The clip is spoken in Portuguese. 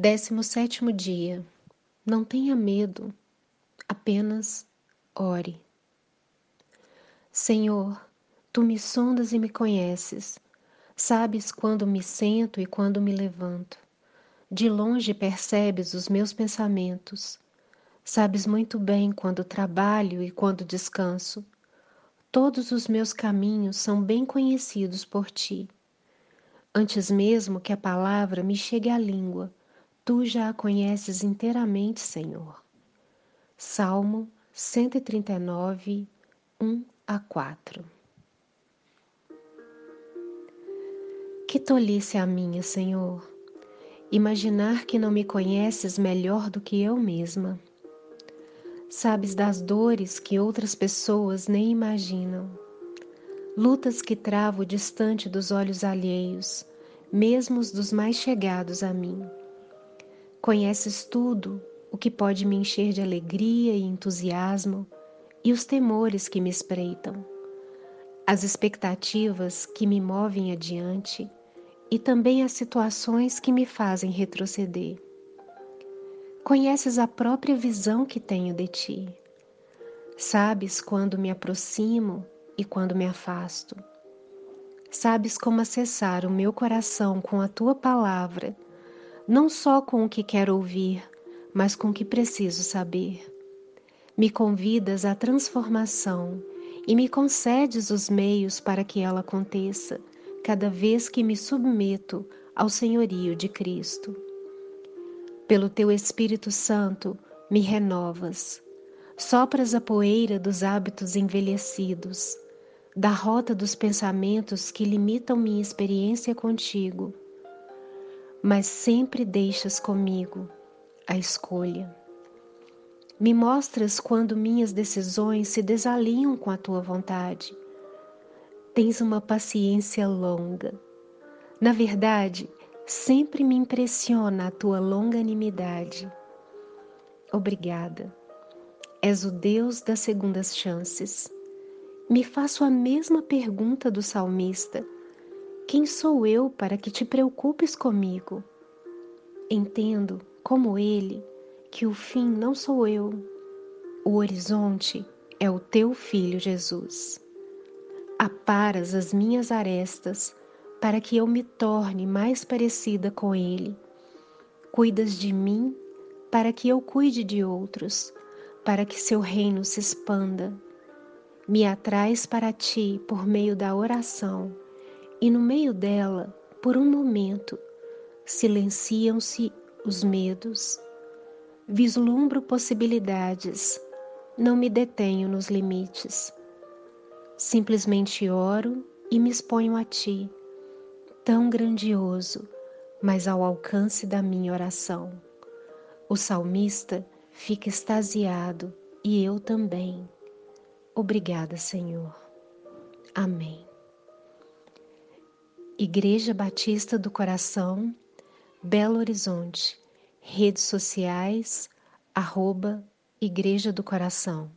Décimo sétimo dia. Não tenha medo, apenas ore. Senhor, tu me sondas e me conheces. Sabes quando me sento e quando me levanto. De longe percebes os meus pensamentos. Sabes muito bem quando trabalho e quando descanso. Todos os meus caminhos são bem conhecidos por ti. Antes mesmo que a palavra me chegue à língua, Tu já a conheces inteiramente, Senhor. Salmo 139, 1 a 4. Que tolice a minha, Senhor, imaginar que não me conheces melhor do que eu mesma. Sabes das dores que outras pessoas nem imaginam, lutas que travo distante dos olhos alheios, mesmo os dos mais chegados a mim. Conheces tudo o que pode me encher de alegria e entusiasmo e os temores que me espreitam, as expectativas que me movem adiante e também as situações que me fazem retroceder. Conheces a própria visão que tenho de ti. Sabes quando me aproximo e quando me afasto. Sabes como acessar o meu coração com a tua palavra não só com o que quero ouvir, mas com o que preciso saber. Me convidas à transformação e me concedes os meios para que ela aconteça, cada vez que me submeto ao senhorio de Cristo. Pelo teu Espírito Santo, me renovas, sopras a poeira dos hábitos envelhecidos, da rota dos pensamentos que limitam minha experiência contigo mas sempre deixas comigo a escolha. Me mostras quando minhas decisões se desalinham com a tua vontade. Tens uma paciência longa. Na verdade, sempre me impressiona a tua longanimidade. Obrigada. És o Deus das segundas chances. Me faço a mesma pergunta do salmista quem sou eu para que te preocupes comigo? Entendo, como ele, que o fim não sou eu, o horizonte é o teu filho Jesus. Aparas as minhas arestas para que eu me torne mais parecida com ele. Cuidas de mim para que eu cuide de outros, para que seu reino se expanda. Me atrais para ti por meio da oração e no meio dela, por um momento, silenciam-se os medos. Vislumbro possibilidades, não me detenho nos limites. Simplesmente oro e me exponho a Ti, tão grandioso, mas ao alcance da minha oração. O salmista fica extasiado e eu também. Obrigada, Senhor. Amém. Igreja Batista do Coração, Belo Horizonte, redes sociais, arroba Igreja do Coração.